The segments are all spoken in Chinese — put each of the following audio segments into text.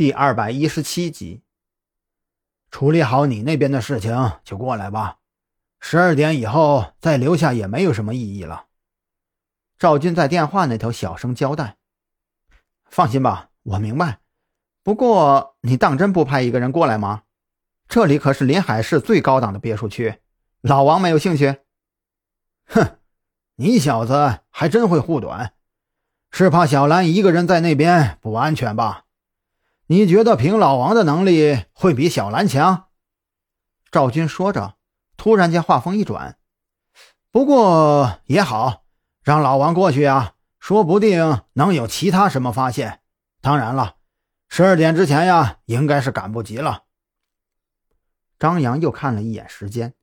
第二百一十七集，处理好你那边的事情就过来吧。十二点以后再留下也没有什么意义了。赵军在电话那头小声交代：“放心吧，我明白。不过你当真不派一个人过来吗？这里可是临海市最高档的别墅区，老王没有兴趣？”哼，你小子还真会护短，是怕小兰一个人在那边不安全吧？你觉得凭老王的能力会比小兰强？赵军说着，突然间话锋一转：“不过也好，让老王过去啊，说不定能有其他什么发现。当然了，十二点之前呀，应该是赶不及了。”张扬又看了一眼时间，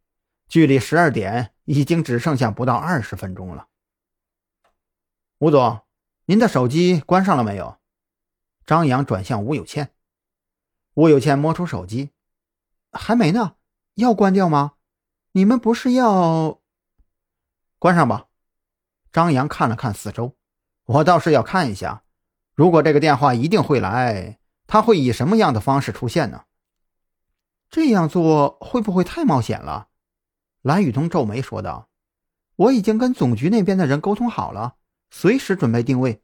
距离十二点已经只剩下不到二十分钟了。吴总，您的手机关上了没有？张扬转向吴有倩，吴有倩摸出手机，还没呢，要关掉吗？你们不是要关上吧？张扬看了看四周，我倒是要看一下，如果这个电话一定会来，他会以什么样的方式出现呢？这样做会不会太冒险了？蓝雨桐皱眉说道：“我已经跟总局那边的人沟通好了，随时准备定位。”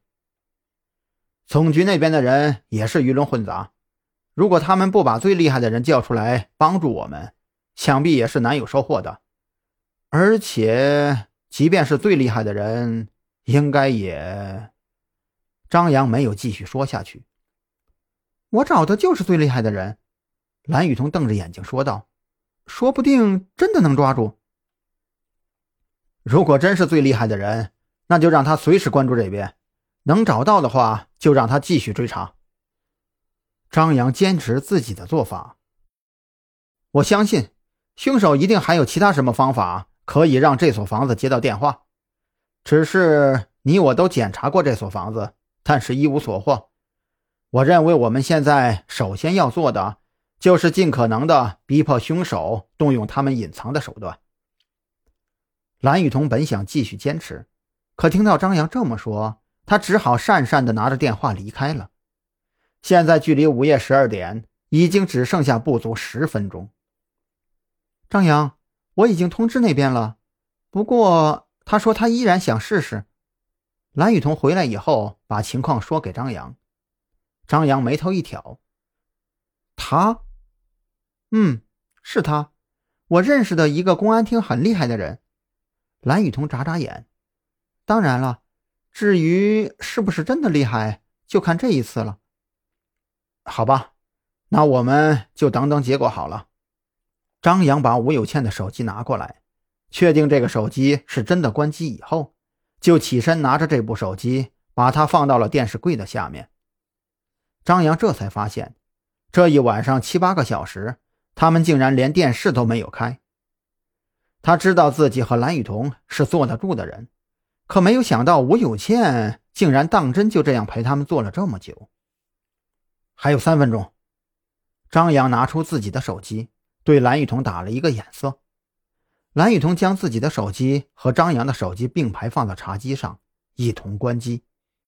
总局那边的人也是鱼龙混杂，如果他们不把最厉害的人叫出来帮助我们，想必也是难有收获的。而且，即便是最厉害的人，应该也……张扬没有继续说下去。我找的就是最厉害的人，蓝雨桐瞪着眼睛说道：“说不定真的能抓住。如果真是最厉害的人，那就让他随时关注这边。”能找到的话，就让他继续追查。张扬坚持自己的做法。我相信，凶手一定还有其他什么方法可以让这所房子接到电话。只是你我都检查过这所房子，但是一无所获。我认为我们现在首先要做的，就是尽可能的逼迫凶手动用他们隐藏的手段。蓝雨桐本想继续坚持，可听到张扬这么说。他只好讪讪地拿着电话离开了。现在距离午夜十二点已经只剩下不足十分钟。张扬，我已经通知那边了，不过他说他依然想试试。蓝雨桐回来以后，把情况说给张扬。张扬眉头一挑：“他？嗯，是他，我认识的一个公安厅很厉害的人。”蓝雨桐眨眨眼：“当然了。”至于是不是真的厉害，就看这一次了。好吧，那我们就等等结果好了。张扬把吴有倩的手机拿过来，确定这个手机是真的关机以后，就起身拿着这部手机，把它放到了电视柜的下面。张扬这才发现，这一晚上七八个小时，他们竟然连电视都没有开。他知道自己和蓝雨桐是坐得住的人。可没有想到，吴有倩竟然当真就这样陪他们坐了这么久。还有三分钟，张扬拿出自己的手机，对蓝雨桐打了一个眼色。蓝雨桐将自己的手机和张扬的手机并排放到茶几上，一同关机。